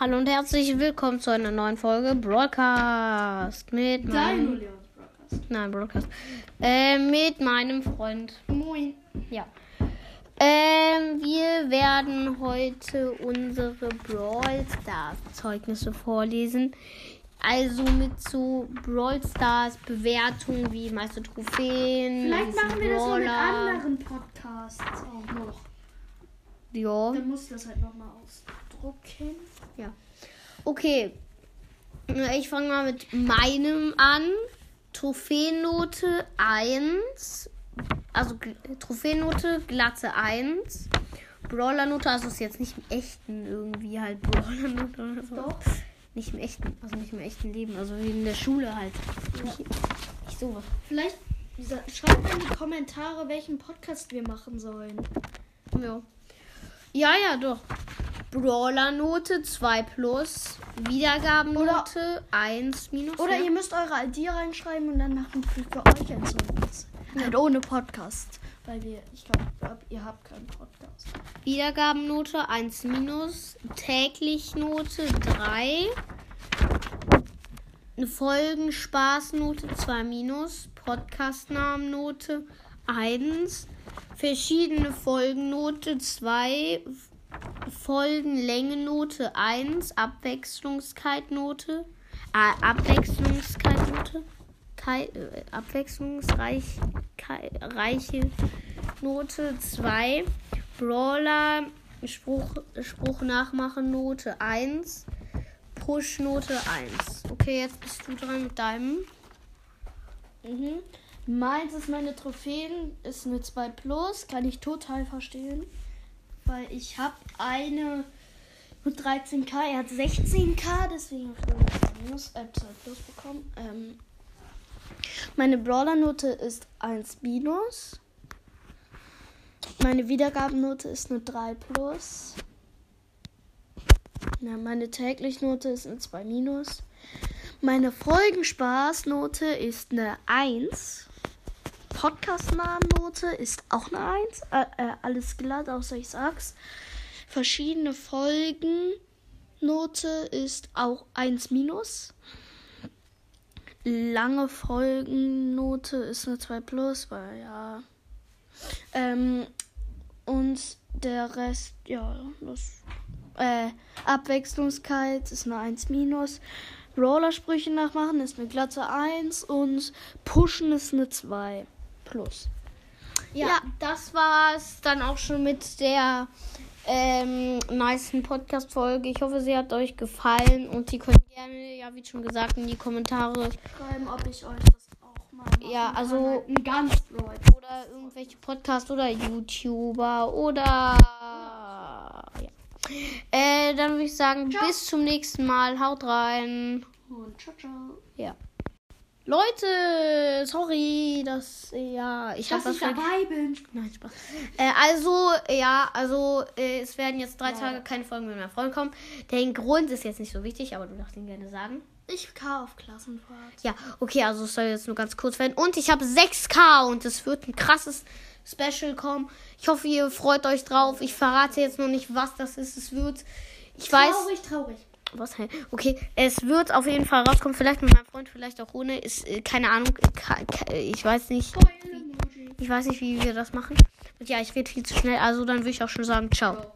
Hallo und herzlich willkommen zu einer neuen Folge Broadcast mit meinem Broadcast. Nein, Broadcast. Äh, mit meinem Freund. Moin. Ja. Ähm, wir werden heute unsere Brawl Stars Zeugnisse vorlesen. Also mit so Brawl Stars Bewertungen wie meiste Trophäen. Vielleicht machen wir das mit anderen Podcasts auch noch. Ja. Dann muss ich das halt nochmal ausdrucken. Ja. Okay. Ich fange mal mit meinem an. Trophäennote 1. Also Trophäennote glatte 1. Brawlernote, also ist jetzt nicht im echten irgendwie halt Brawlernote oder so. Doch. Nicht im echten, also nicht im echten Leben, also wie in der Schule halt. Nicht, nicht sowas. Vielleicht schreibt mal in die Kommentare, welchen Podcast wir machen sollen. Ja. Ja, ja, doch. Brawlernote 2 plus. Wiedergabennote 1 minus. Oder ja. ihr müsst eure ID reinschreiben und dann machen wir für euch ein Zeugnis. Halt ohne Podcast. Weil wir, ich glaube, ihr habt keinen Podcast. Wiedergabennote 1 minus, täglich Note 3, eine Folgenspaßnote 2 minus, Podcastnamennote 1, verschiedene Folgennote 2, Folgenlängennote 1, Abwechslungskeitnote, äh, Abwechslungskeitnote, Kei, äh, abwechslungsreich, kei, reiche Note 2, Brawler, Spruch, Spruch nachmachen, Note 1. Push, Note 1. Okay, jetzt bist du dran mit deinem. Mhm. Meins ist meine Trophäen, ist eine 2 Plus, kann ich total verstehen. Weil ich habe eine mit 13k, er hat 16k, deswegen habe ich eine Minus, äh, 2 Plus bekommen. Ähm, meine Brawler-Note ist 1 Minus. Meine Wiedergabennote ist eine 3 Plus. Na, meine täglich-Note ist eine 2 Minus. Meine Folgenspaßnote ist eine 1. Podcast-Namennote ist auch eine 1. Äh, äh, alles glatt, außer ich sag's. Verschiedene Folgen. Note ist auch 1 minus. Lange Folgennote ist eine 2 plus, weil ja. Ähm, und der Rest, ja, das. Äh, Abwechslungskeit ist eine 1 minus. Rollersprüche nachmachen ist eine glatte 1 und Pushen ist eine 2 plus. Ja, Ja. das war's dann auch schon mit der ähm, nicen Podcast-Folge. Ich hoffe, sie hat euch gefallen und ihr könnt gerne, ja, wie schon gesagt, in die Kommentare Schreiben, ob ich euch das auch mal machen Ja, also- kann. Halt ein ganz Brawl. oder irgendwelche Podcasts oder YouTuber oder ja. Äh, dann würde ich sagen, Ciao. bis zum nächsten Mal. Haut rein. Und ciao, ciao. Ja. Leute, sorry, dass ja, ich habe Dass was dabei bin. Nein, Spaß. Äh, also, ja, also äh, es werden jetzt drei Ja. Tage keine Folgen mit meinem Freund kommen. Der Grund ist jetzt nicht so wichtig, aber du darfst ihn gerne sagen. Ich K auf Klassenfahrt. Ja, okay, also es soll jetzt nur ganz kurz werden. Und ich habe 6K und es wird ein krasses Special kommen. Ich hoffe, ihr freut euch drauf. Ich verrate jetzt noch nicht, was das ist. Es wird, ich weiß, Traurig, traurig. Was, hä? okay, es wird auf jeden Fall rauskommen. Vielleicht mit meinem Freund, vielleicht auch ohne. Ist, äh, keine Ahnung, ich weiß nicht. Ich weiß nicht, wie wir das machen. Und ja, ich rede viel zu schnell. Also dann würde ich auch schon sagen. Ciao.